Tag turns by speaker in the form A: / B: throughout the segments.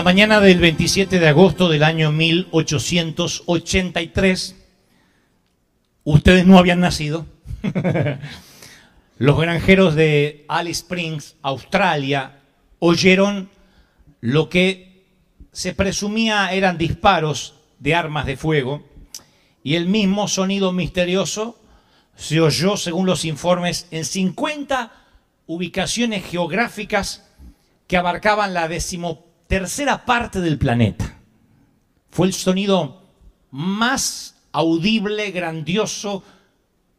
A: la mañana del 27 de agosto del año 1883, ustedes no habían nacido. Los granjeros de Alice Springs, Australia, oyeron lo que se presumía eran disparos de armas de fuego y el mismo sonido misterioso se oyó, según los informes, en 50 ubicaciones geográficas que abarcaban la decimotercera parte del planeta. Fue el sonido más audible, grandioso,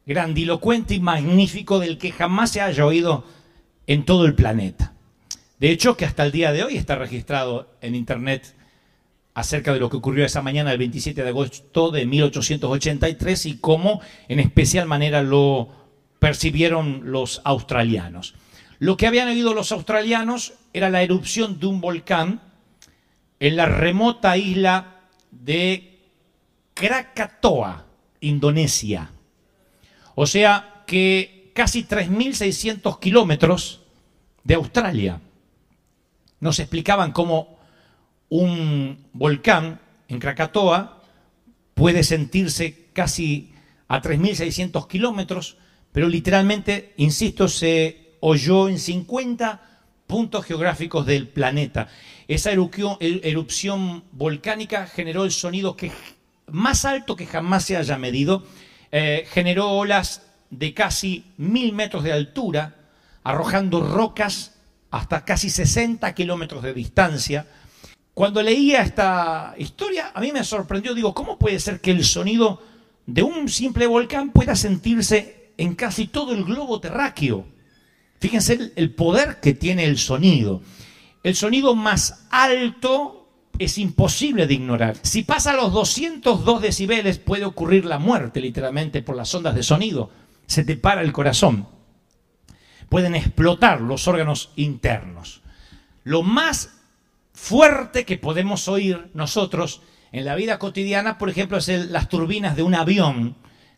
A: grandilocuente y magnífico del que jamás se haya oído en todo el planeta. De hecho, que hasta el día de hoy está registrado en Internet acerca de lo que ocurrió esa mañana del 27 de agosto de 1883 y cómo en especial manera lo percibieron los australianos. Lo que habían oído los australianos era la erupción de un volcán en la remota isla de Krakatoa, Indonesia. O sea que casi 3.600 kilómetros de Australia. Nos explicaban cómo un volcán en Krakatoa puede sentirse casi a 3.600 kilómetros, pero literalmente, insisto, se oyó en 50 puntos geográficos del planeta. Esa erupción, volcánica generó el sonido que, más alto que jamás se haya medido, eh, generó olas de casi mil metros de altura, arrojando rocas hasta casi 60 kilómetros de distancia. Cuando leía esta historia, a mí me sorprendió, digo, ¿cómo puede ser que el sonido de un simple volcán pueda sentirse en casi todo el globo terráqueo? Fíjense el, poder que tiene el sonido. El sonido más alto es imposible de ignorar. Si pasa a los 202 decibeles puede ocurrir la muerte literalmente por las ondas de sonido. Se te para el corazón. Pueden explotar los órganos internos. Lo más fuerte que podemos oír nosotros en la vida cotidiana, por ejemplo, es las turbinas de un avión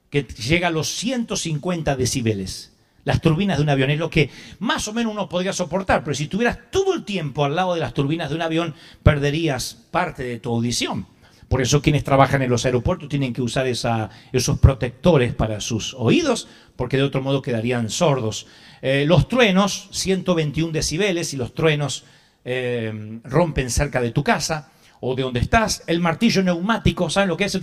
A: que llega a los 150 decibeles. Las turbinas de un avión es lo que más o menos uno podría soportar, pero si estuvieras todo el tiempo al lado de las turbinas de un avión, perderías parte de tu audición. Por eso quienes trabajan en los aeropuertos tienen que usar esos protectores para sus oídos, porque de otro modo quedarían sordos. Eh, los truenos, 121 decibeles, y los truenos eh, rompen cerca de tu casa o de donde estás. El martillo neumático, ¿saben lo que es?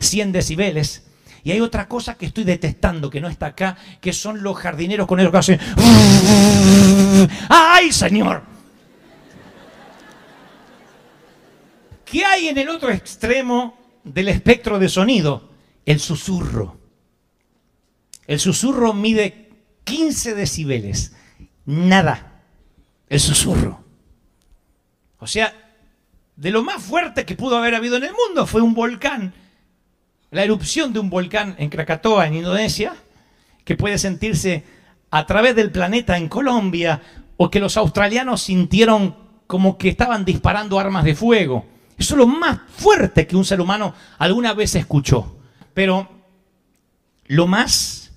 A: 100 decibeles. Y hay otra cosa que estoy detestando, que no está acá, que son los jardineros con ellos que hacen... ¡Ay, señor! ¿Qué hay en el otro extremo del espectro de sonido? El susurro. El susurro mide 15 decibeles. Nada. El susurro. O sea, de lo más fuerte que pudo haber habido en el mundo fue un volcán. La erupción de un volcán en Krakatoa, en Indonesia, que puede sentirse a través del planeta en Colombia, o que los australianos sintieron como que estaban disparando armas de fuego. Eso es lo más fuerte que un ser humano alguna vez escuchó. Pero lo más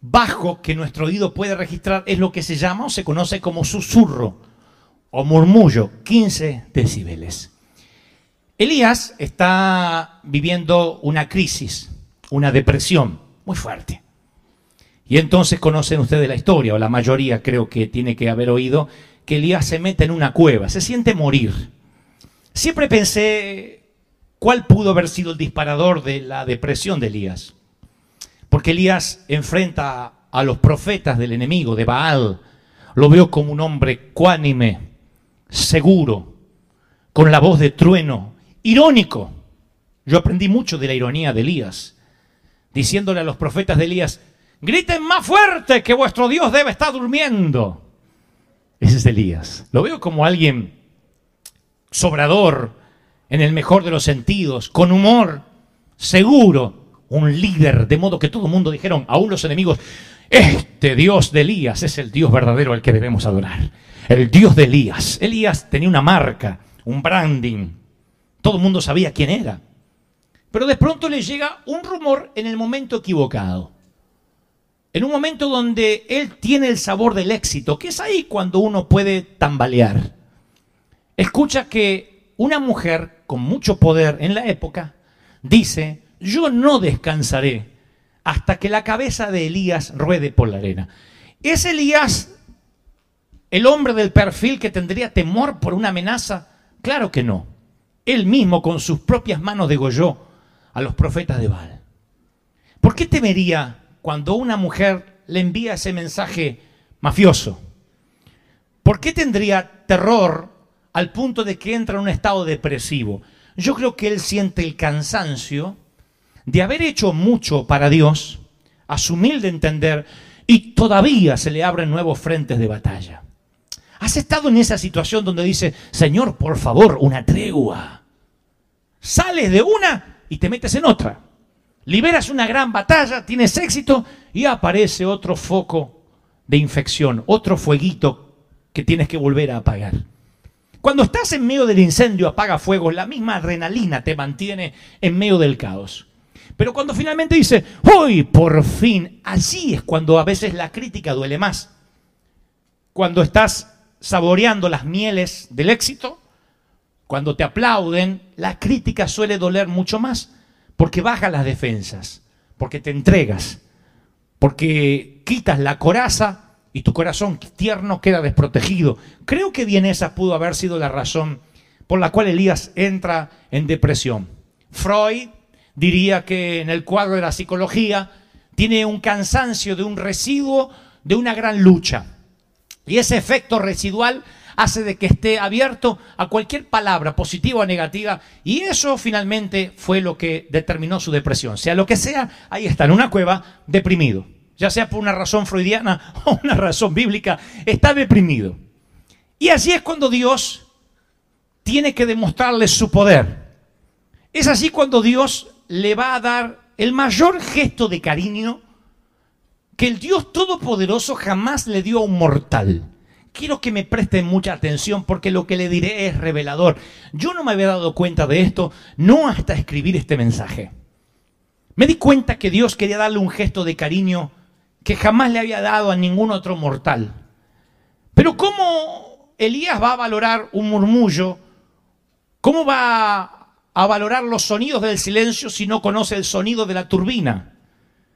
A: bajo que nuestro oído puede registrar es lo que se llama o se conoce como susurro o murmullo, 15 decibeles. Elías está viviendo una crisis una depresión muy fuerte. Y entonces conocen ustedes la historia, o la mayoría creo que tiene que haber oído, que Elías se mete en una cueva, se siente morir. Siempre pensé cuál pudo haber sido el disparador de la depresión de Elías. Porque Elías enfrenta a los profetas del enemigo, de Baal. Lo veo como un hombre cuánime, seguro, con la voz de trueno, irónico. Yo aprendí mucho de la ironía de Elías, diciéndole a los profetas de Elías, griten más fuerte que vuestro Dios debe estar durmiendo. Ese es Elías. Lo veo como alguien sobrador, en el mejor de los sentidos, con humor, seguro, un líder, de modo que todo el mundo dijeron, aún los enemigos, este Dios de Elías es el Dios verdadero al que debemos adorar. El Dios de Elías. Elías tenía una marca, un branding. Todo el mundo sabía quién era. Pero de pronto le llega un rumor en el momento equivocado. En un momento donde él tiene el sabor del éxito, que es ahí cuando uno puede tambalear. Escucha que una mujer con mucho poder en la época dice, yo no descansaré hasta que la cabeza de Elías ruede por la arena. ¿Es Elías el hombre del perfil que tendría temor por una amenaza? Claro que no. Él mismo con sus propias manos degolló a los profetas de Baal. ¿Por qué temería cuando una mujer le envía ese mensaje mafioso? ¿Por qué tendría terror al punto de que entra en un estado depresivo? Yo creo que él siente el cansancio de haber hecho mucho para Dios, a su humilde entender, y todavía se le abren nuevos frentes de batalla. ¿Has estado en esa situación donde dice, Señor, por favor, una tregua? Sales de una y te metes en otra. Liberas una gran batalla, tienes éxito y aparece otro foco de infección, otro fueguito que tienes que volver a apagar. Cuando estás en medio del incendio, apaga fuego, la misma adrenalina te mantiene en medio del caos. Pero cuando finalmente dice, hoy por fin, allí es cuando a veces la crítica duele más. Cuando estás saboreando las mieles del éxito, cuando te aplauden, la crítica suele doler mucho más, porque baja las defensas, porque te entregas, porque quitas la coraza y tu corazón tierno queda desprotegido. Creo que bien esa pudo haber sido la razón por la cual Elías entra en depresión. Freud diría que en el cuadro de la psicología tiene un cansancio de un residuo de una gran lucha. Y ese efecto residual hace de que esté abierto a cualquier palabra positiva o negativa y eso finalmente fue lo que determinó su depresión. Sea lo que sea, ahí está en una cueva deprimido. Ya sea por una razón freudiana o una razón bíblica, está deprimido. Y así es cuando Dios tiene que demostrarle su poder. Es así cuando Dios le va a dar el mayor gesto de cariño que el Dios Todopoderoso jamás le dio a un mortal. Quiero que me presten mucha atención porque lo que le diré es revelador. Yo no me había dado cuenta de esto, no hasta escribir este mensaje. Me di cuenta que Dios quería darle un gesto de cariño que jamás le había dado a ningún otro mortal. Pero ¿cómo Elías va a valorar un murmullo? ¿Cómo va a valorar los sonidos del silencio si no conoce el sonido de la turbina,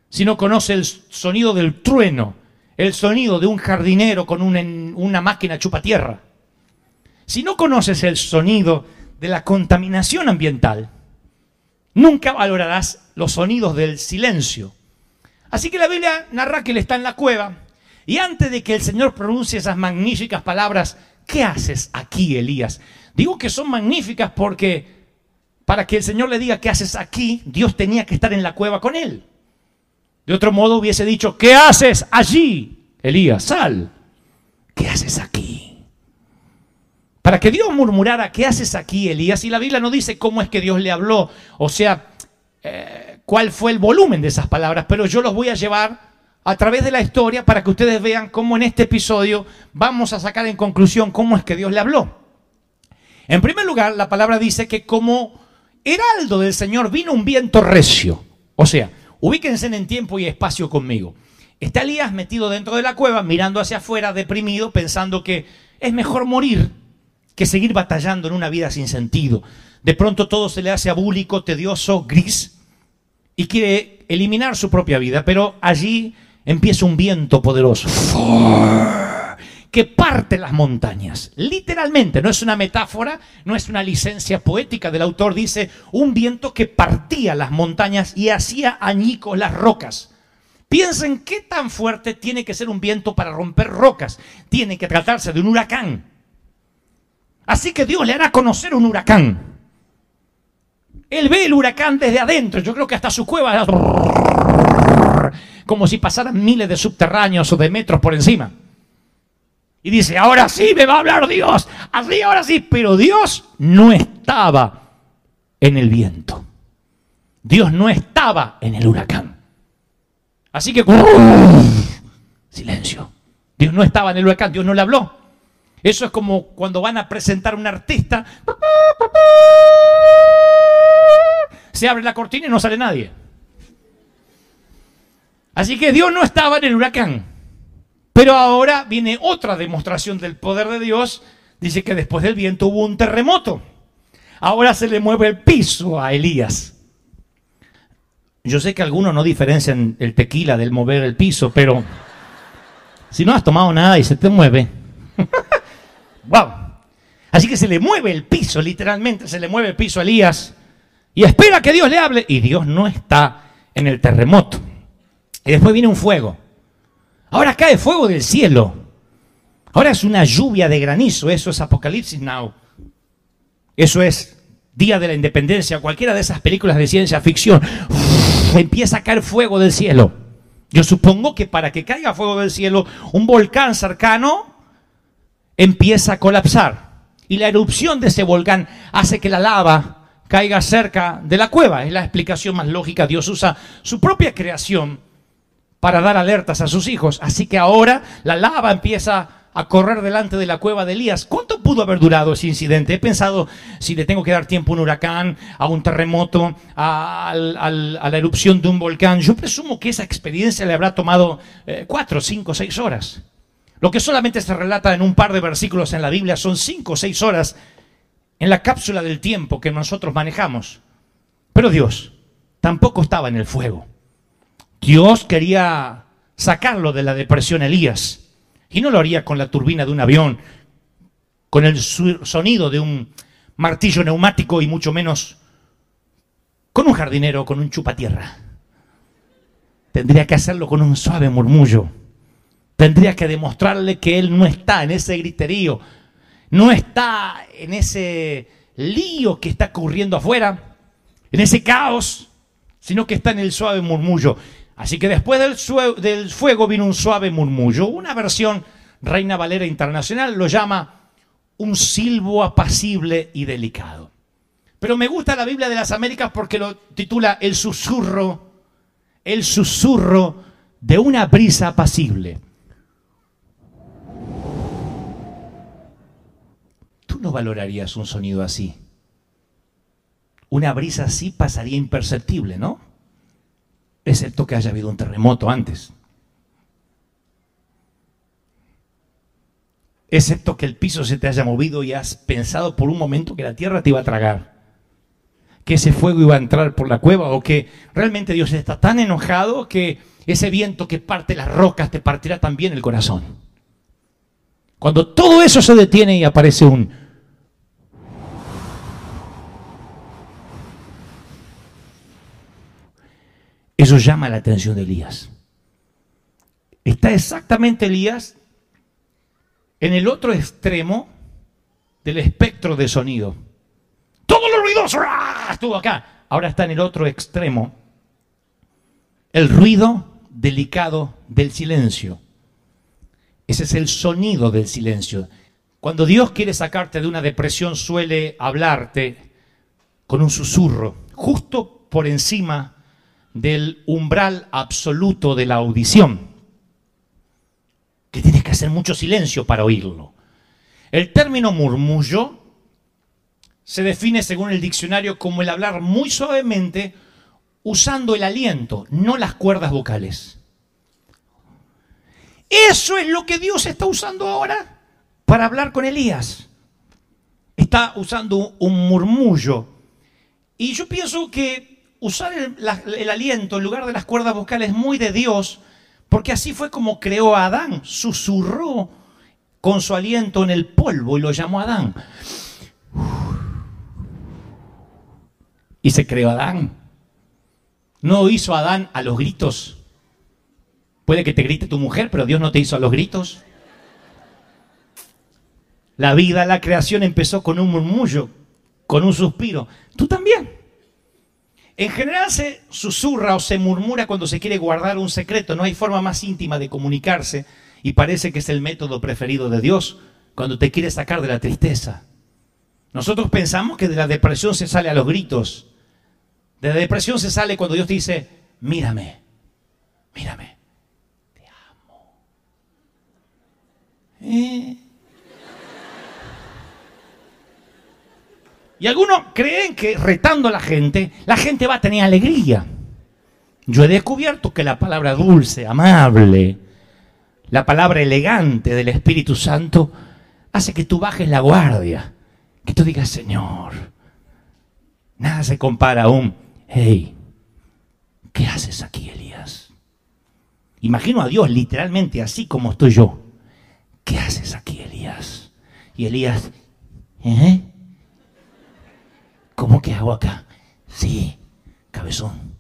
A: si no conoce el sonido del trueno, el sonido de un jardinero con una máquina chupatierra. Si no conoces el sonido de la contaminación ambiental, nunca valorarás los sonidos del silencio. Así que la Biblia narra que él está en la cueva y antes de que el Señor pronuncie esas magníficas palabras, ¿qué haces aquí, Elías? Digo que son magníficas porque para que el Señor le diga, ¿qué haces aquí? Dios tenía que estar en la cueva con él. De otro modo hubiese dicho, ¿qué haces allí? Elías, sal. ¿Qué haces aquí? Para que Dios murmurara, ¿qué haces aquí, Elías? Y la Biblia no dice cómo es que Dios le habló, o sea, eh, cuál fue el volumen de esas palabras, pero yo los voy a llevar a través de la historia para que ustedes vean cómo en este episodio vamos a sacar en conclusión cómo es que Dios le habló. En primer lugar, la palabra dice que como heraldo del Señor vino un viento recio. O sea, ubíquense en tiempo y espacio conmigo. Está Elías metido dentro de la cueva, mirando hacia afuera, deprimido, pensando que es mejor morir que seguir batallando en una vida sin sentido. De pronto todo se le hace abúlico, tedioso, gris, y quiere eliminar su propia vida, pero allí empieza un viento poderoso que parte las montañas. Literalmente, no es una metáfora, no es una licencia poética del autor, dice un viento que partía las montañas y hacía añicos las rocas. Piensen qué tan fuerte tiene que ser un viento para romper rocas. Tiene que tratarse de un huracán. Así que Dios le hará conocer un huracán. Él ve el huracán desde adentro. Yo creo que hasta su cueva como si pasaran miles de subterráneos o de metros por encima. Y dice, ahora sí me va a hablar Dios. Así, ahora sí. Pero Dios no estaba en el viento. Dios no estaba en el huracán. Así que, silencio. Dios no estaba en el huracán, Dios no le habló. Eso es como cuando van a presentar a un artista. Se abre la cortina y no sale nadie. Así que Dios no estaba en el huracán. Pero ahora viene otra demostración del poder de Dios. Dice que después del viento hubo un terremoto. Ahora se le mueve el piso a Elías. Yo sé que algunos no diferencian el tequila del mover el piso, pero si no has tomado nada y se te mueve. wow. Así que se le mueve el piso, literalmente se le mueve el piso a Elías y espera que Dios le hable y Dios no está en el terremoto. Y después viene un fuego. Ahora cae fuego del cielo. Ahora es una lluvia de granizo. Eso es Apocalipsis Now. Eso es Día de la Independencia. Cualquiera de esas películas de ciencia ficción. empieza a caer fuego del cielo. Yo supongo que para que caiga fuego del cielo, un volcán cercano empieza a colapsar. Y la erupción de ese volcán hace que la lava caiga cerca de la cueva. Es la explicación más lógica. Dios usa su propia creación para dar alertas a sus hijos. Así que ahora la lava empieza a correr delante de la cueva de Elías. ¿Cuánto pudo haber durado ese incidente? He pensado si le tengo que dar tiempo a un huracán, a un terremoto, a, la erupción de un volcán. Yo presumo que esa experiencia le habrá tomado eh, cuatro, cinco, seis horas. Lo que solamente se relata en un par de versículos en la Biblia son cinco o seis horas en la cápsula del tiempo que nosotros manejamos. Pero Dios tampoco estaba en el fuego. Dios quería sacarlo de la depresión Elías. Y no lo haría con la turbina de un avión, con el sonido de un martillo neumático y mucho menos con un jardinero, con un chupatierra. Tendría que hacerlo con un suave murmullo. Tendría que demostrarle que él no está en ese griterío, no está en ese lío que está ocurriendo afuera, en ese caos, sino que está en el suave murmullo. Así que después del, fuego vino un suave murmullo. Una versión Reina Valera Internacional lo llama un silbo apacible y delicado. Pero me gusta la Biblia de las Américas porque lo titula El susurro, el susurro de una brisa apacible. Tú no valorarías un sonido así. Una brisa así pasaría imperceptible, ¿no? Excepto que haya habido un terremoto antes. Excepto que el piso se te haya movido y has pensado por un momento que la tierra te iba a tragar, que ese fuego iba a entrar por la cueva o que realmente Dios está tan enojado que ese viento que parte las rocas te partirá también el corazón. Cuando todo eso se detiene y aparece un Eso llama la atención de Elías. Está exactamente Elías en el otro extremo del espectro de sonido. Todo lo ruidoso ¡ah! estuvo acá. Ahora está en el otro extremo. El ruido delicado del silencio. Ese es el sonido del silencio. Cuando Dios quiere sacarte de una depresión suele hablarte con un susurro, justo por encima del umbral absoluto de la audición, que tienes que hacer mucho silencio para oírlo. El término murmullo se define según el diccionario como el hablar muy suavemente usando el aliento, no las cuerdas vocales. Eso es lo que Dios está usando ahora para hablar con Elías. Está usando un murmullo. Y yo pienso que usar el, aliento en lugar de las cuerdas vocales muy de Dios, porque así fue como creó a Adán. Susurró con su aliento en el polvo y lo llamó Adán. Y se creó Adán. No hizo Adán a los gritos. Puede que te grite tu mujer, pero Dios no te hizo a los gritos. La vida, la creación empezó con un murmullo, con un suspiro. Tú también. En general se susurra o se murmura cuando se quiere guardar un secreto. No hay forma más íntima de comunicarse y parece que es el método preferido de Dios cuando te quiere sacar de la tristeza. Nosotros pensamos que de la depresión se sale a los gritos. De la depresión se sale cuando Dios te dice, mírame, te amo. ¿Eh? Y algunos creen que retando a la gente, la gente va a tener alegría. Yo he descubierto que la palabra dulce, amable, la palabra elegante del Espíritu Santo hace que tú bajes la guardia, que tú digas, Señor, nada se compara a un, hey, ¿qué haces aquí, Elías? Imagino a Dios literalmente así como estoy yo. ¿Qué haces aquí, Elías? Y Elías, ¿eh? ¿Cómo que hago acá? Sí, cabezón.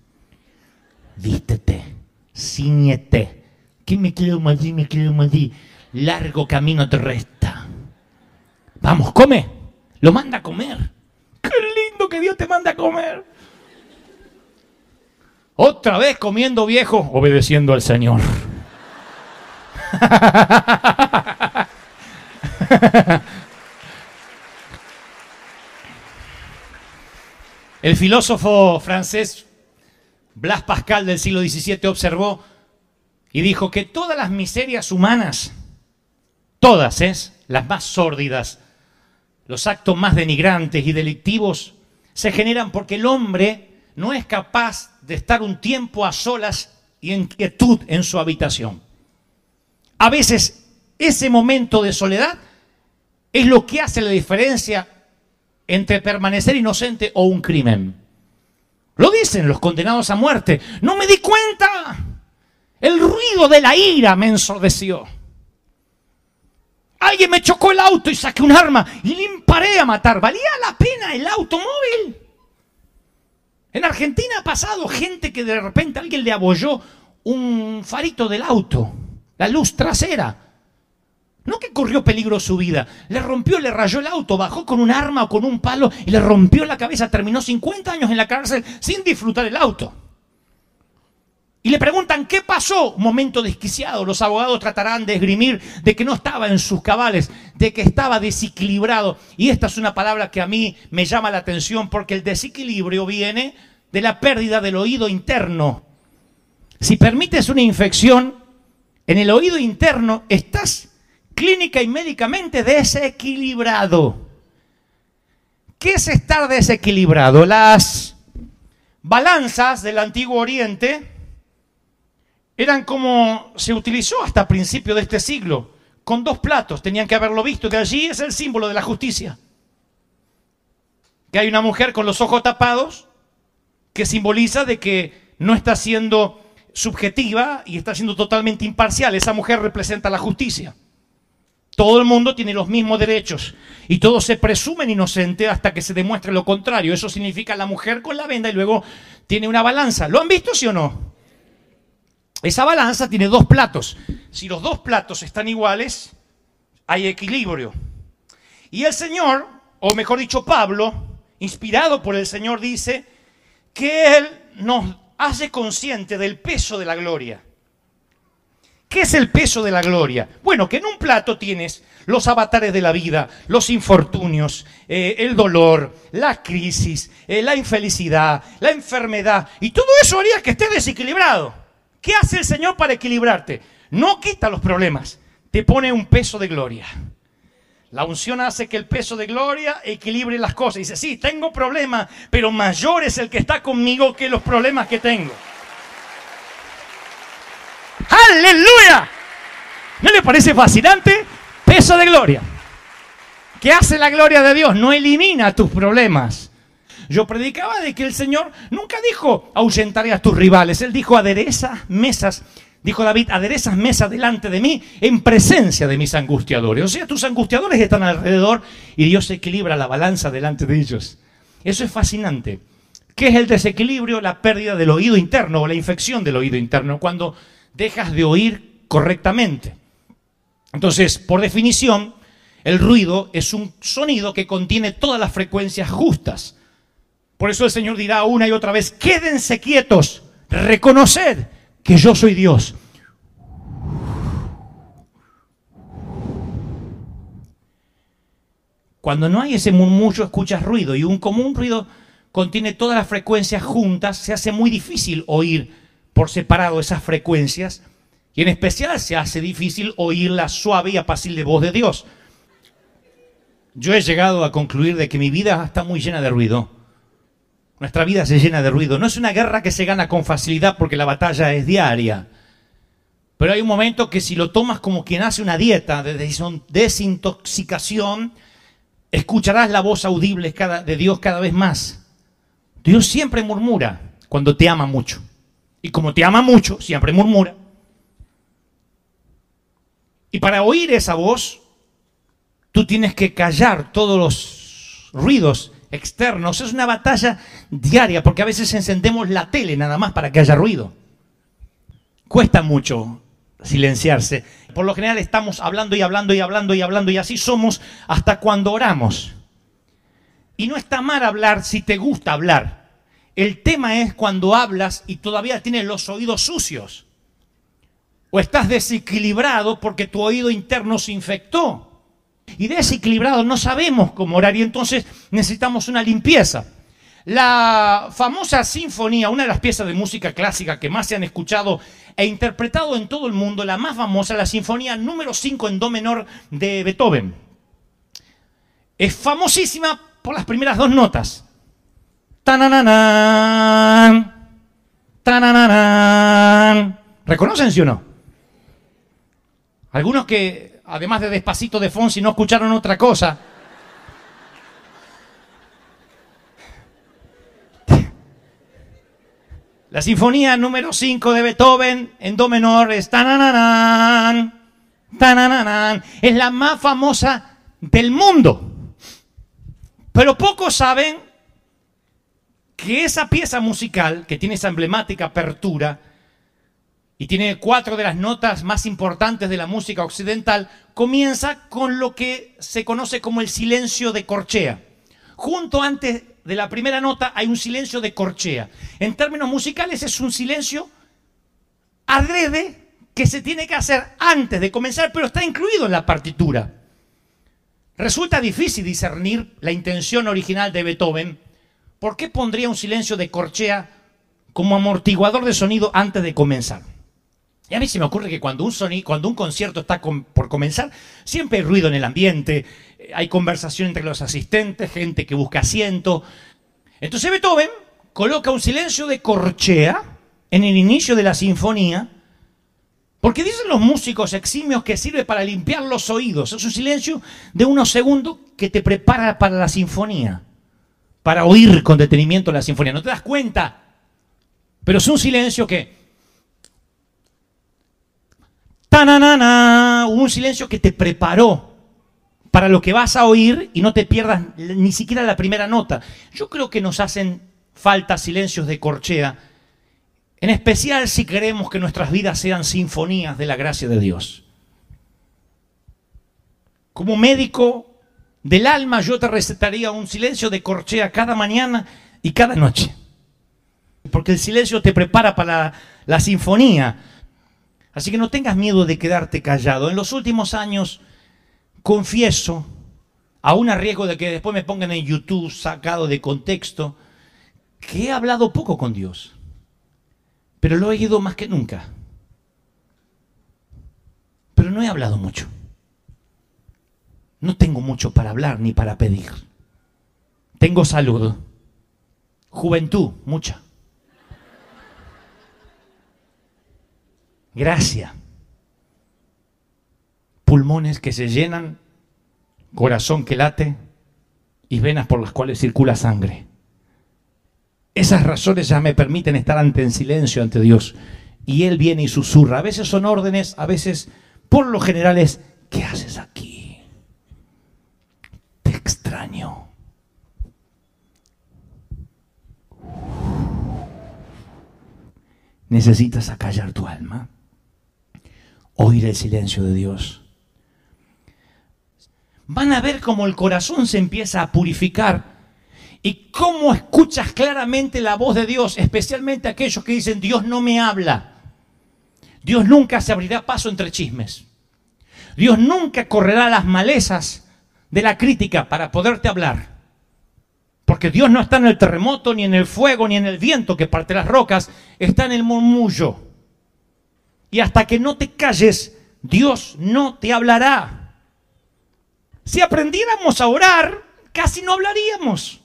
A: Vístete, ciñete. ¿Qué me quedo allí? Me quedo allí. Largo camino te resta. Vamos, come. Lo manda a comer. Qué lindo que Dios te manda a comer. Otra vez comiendo viejo, obedeciendo al Señor. El filósofo francés Blas Pascal del siglo XVII observó y dijo que todas las miserias humanas, todas, ¿es? las más sórdidas, los actos más denigrantes y delictivos, se generan porque el hombre no es capaz de estar un tiempo a solas y en quietud en su habitación. A veces ese momento de soledad es lo que hace la diferencia entre permanecer inocente o un crimen. Lo dicen los condenados a muerte. No me di cuenta. El ruido de la ira me ensordeció. Alguien me chocó el auto y saqué un arma y le imparé a matar. ¿Valía la pena el automóvil? En Argentina ha pasado gente que de repente alguien le abolló un farito del auto, la luz trasera. No que corrió peligro su vida, le rompió, le rayó el auto, bajó con un arma o con un palo y le rompió la cabeza, terminó 50 años en la cárcel sin disfrutar el auto. Y le preguntan, ¿qué pasó? Momento desquiciado. Los abogados tratarán de esgrimir de que no estaba en sus cabales, de que estaba desequilibrado. Y esta es una palabra que a mí me llama la atención porque el desequilibrio viene de la pérdida del oído interno. Si permites una infección en el oído interno, estás clínica y médicamente desequilibrado. ¿Qué es estar desequilibrado? Las balanzas del antiguo Oriente eran como se utilizó hasta principio de este siglo, con dos platos, tenían que haberlo visto, que allí es el símbolo de la justicia. Que hay una mujer con los ojos tapados, que simboliza de que no está siendo subjetiva y está siendo totalmente imparcial. Esa mujer representa la justicia. Todo el mundo tiene los mismos derechos y todos se presumen inocentes hasta que se demuestre lo contrario. Eso significa la mujer con la venda y luego tiene una balanza. ¿Lo han visto, sí o no? Esa balanza tiene dos platos. Si los dos platos están iguales, hay equilibrio. Y el Señor, o mejor dicho Pablo, inspirado por el Señor, dice que Él nos hace consciente del peso de la gloria. ¿Qué es el peso de la gloria? Bueno, que en un plato tienes los avatares de la vida, los infortunios, eh, el dolor, la crisis, eh, la infelicidad, la enfermedad, y todo eso haría que estés desequilibrado. ¿Qué hace el Señor para equilibrarte? No quita los problemas, te pone un peso de gloria. La unción hace que el peso de gloria equilibre las cosas. Dice, sí, tengo problemas, pero mayor es el que está conmigo que los problemas que tengo. ¡Aleluya! ¿No le parece fascinante? Peso de gloria. ¿Qué hace la gloria de Dios? No elimina tus problemas. yo predicaba de que el Señor nunca dijo ahuyentaré a tus rivales. Él dijo adereza mesas. Dijo David, aderezas mesas delante de mí en presencia de mis angustiadores. O sea, tus angustiadores están alrededor y Dios equilibra la balanza delante de ellos. Eso es fascinante. ¿Qué es el desequilibrio? La pérdida del oído interno o la infección del oído interno, cuando dejas de oír correctamente. Entonces, por definición, el ruido es un sonido que contiene todas las frecuencias justas. Por eso el Señor dirá una y otra vez, quédense quietos, reconoced que yo soy Dios. Cuando no hay ese murmullo, escuchas ruido y un común ruido contiene todas las frecuencias juntas, se hace muy difícil oír por separado esas frecuencias y en especial se hace difícil oír la suave y apacible voz de Dios. Yo he llegado a concluir de que mi vida está muy llena de ruido. Nuestra vida se llena de ruido. No es una guerra que se gana con facilidad porque la batalla es diaria. Pero hay un momento que si lo tomas como quien hace una dieta de desintoxicación, escucharás la voz audible de Dios cada vez más. Dios siempre murmura cuando te ama mucho. Y como te ama mucho, siempre murmura. Y para oír esa voz, tú tienes que callar todos los ruidos externos. Es una batalla diaria porque a veces encendemos la tele nada más para que haya ruido. Cuesta mucho silenciarse. Por lo general estamos hablando y hablando y hablando y hablando y así somos hasta cuando oramos. Y no está mal hablar si te gusta hablar. El tema es cuando hablas y todavía tienes los oídos sucios. O estás desequilibrado porque tu oído interno se infectó y desequilibrado, no sabemos cómo orar y entonces necesitamos una limpieza. La famosa sinfonía, una de las piezas de música clásica que más se han escuchado e interpretado en todo el mundo, la más famosa, la sinfonía número 5 en do menor de Beethoven. Es famosísima por las primeras dos notas. Tanananan, tanananan. ¿Reconocen sí o no? Algunos que además de despacito de Fonsi, no escucharon otra cosa. La sinfonía número 5 de Beethoven en do menor es tanananan, tanananan, es la más famosa del mundo. Pero pocos saben que esa pieza musical, que tiene esa emblemática apertura, y tiene cuatro de las notas más importantes de la música occidental, comienza con lo que se conoce como el silencio de corchea. Junto antes de la primera nota hay un silencio de corchea. En términos musicales es un silencio adrede que se tiene que hacer antes de comenzar, pero está incluido en la partitura. Resulta difícil discernir la intención original de Beethoven. ¿Por qué pondría un silencio de corchea como amortiguador de sonido antes de comenzar? Y a mí se me ocurre que cuando un, concierto está por comenzar, siempre hay ruido en el ambiente, eh, hay conversación entre los asistentes, gente que busca asiento. Entonces Beethoven coloca un silencio de corchea en el inicio de la sinfonía, porque dicen los músicos eximios que sirve para limpiar los oídos. Es un silencio de unos segundos que te prepara para la sinfonía, para oír con detenimiento la sinfonía. No te das cuenta, pero es un silencio que ¡Tananana! Un silencio que te preparó para lo que vas a oír y no te pierdas ni siquiera la primera nota. Yo creo que nos hacen falta silencios de corchea, en especial si queremos que nuestras vidas sean sinfonías de la gracia de Dios. Como médico del alma, yo te recetaría un silencio de corchea cada mañana y cada noche. Porque el silencio te prepara para la, sinfonía Así que no tengas miedo de quedarte callado. En los últimos años, confieso, aún a riesgo de que después me pongan en YouTube sacado de contexto, que he hablado poco con Dios. Pero lo he ido más que nunca. Pero no he hablado mucho. No tengo mucho para hablar ni para pedir. Tengo salud. Juventud, mucha. gracia. Pulmones que se llenan, corazón que late y venas por las cuales circula sangre. Esas razones ya me permiten estar ante en silencio ante Dios. Y Él viene y susurra. A veces son órdenes, a veces, por lo general es, ¿qué haces aquí? Necesitas acallar tu alma, oír el silencio de Dios. Van a ver cómo el corazón se empieza a purificar y cómo escuchas claramente la voz de Dios, especialmente aquellos que dicen, Dios no me habla. Dios nunca se abrirá paso entre chismes. Dios nunca correrá las malezas de la crítica para poderte hablar. Porque Dios no está en el terremoto, ni en el fuego, ni en el viento que parte las rocas, está en el murmullo. Y hasta que no te calles, Dios no te hablará. Si aprendiéramos a orar, casi no hablaríamos.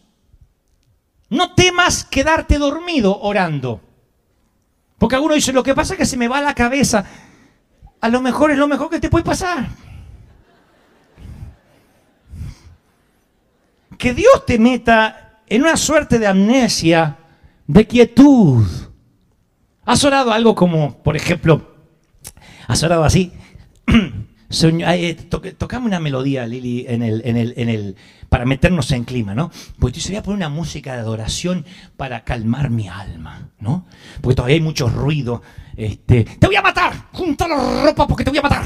A: No temas quedarte dormido orando. Porque alguno dice, lo que pasa es que se me va la cabeza. A lo mejor es lo mejor que te puede pasar. Que Dios te meta en una suerte de amnesia, de quietud. ¿Has orado algo como, por ejemplo, has orado así? tocame una melodía, Lili, en el, para meternos en clima, ¿no? Porque yo voy a poner una música de adoración para calmar mi alma, ¿no? Porque todavía hay mucho ruido. Este, te voy a matar, junta la ropa porque te voy a matar.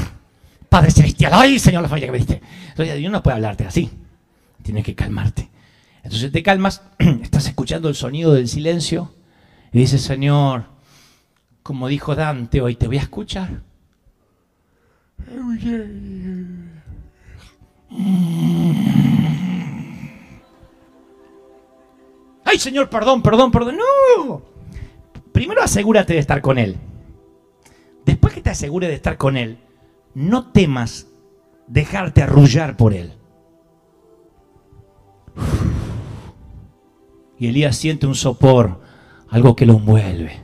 A: Padre celestial, ay Señor, la falla que me diste. Entonces Dios no puede hablarte así. Tienes que calmarte. Entonces te calmas, estás escuchando el sonido del silencio y dices, Señor, como dijo Dante hoy, te voy a escuchar. Ay, Señor, perdón, perdón, perdón. No. Primero asegúrate de estar con Él. Después que te asegures de estar con Él, no temas dejarte arrullar por Él. Y Elías siente un sopor, algo que lo envuelve.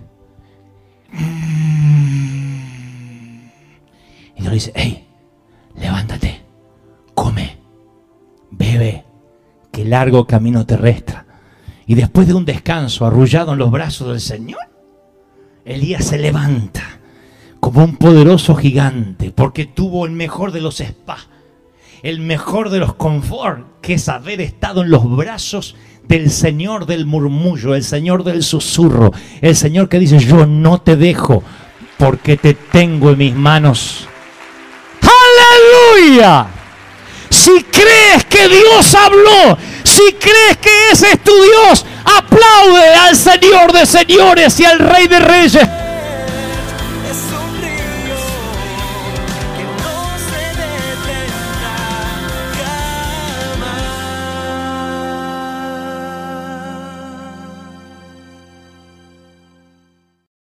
A: Y Dios le dice, hey, levántate, come, bebe, que largo camino te resta. Y después de un descanso arrullado en los brazos del Señor, Elías se levanta como un poderoso gigante, porque tuvo el mejor de los spas, el mejor de los confort, que es haber estado en los brazos del Señor del murmullo, el Señor del susurro, el Señor que dice, yo no te dejo porque te tengo en mis manos. Aleluya. Si crees que Dios habló, si crees que ese es tu Dios, aplaude al Señor de señores y al Rey de reyes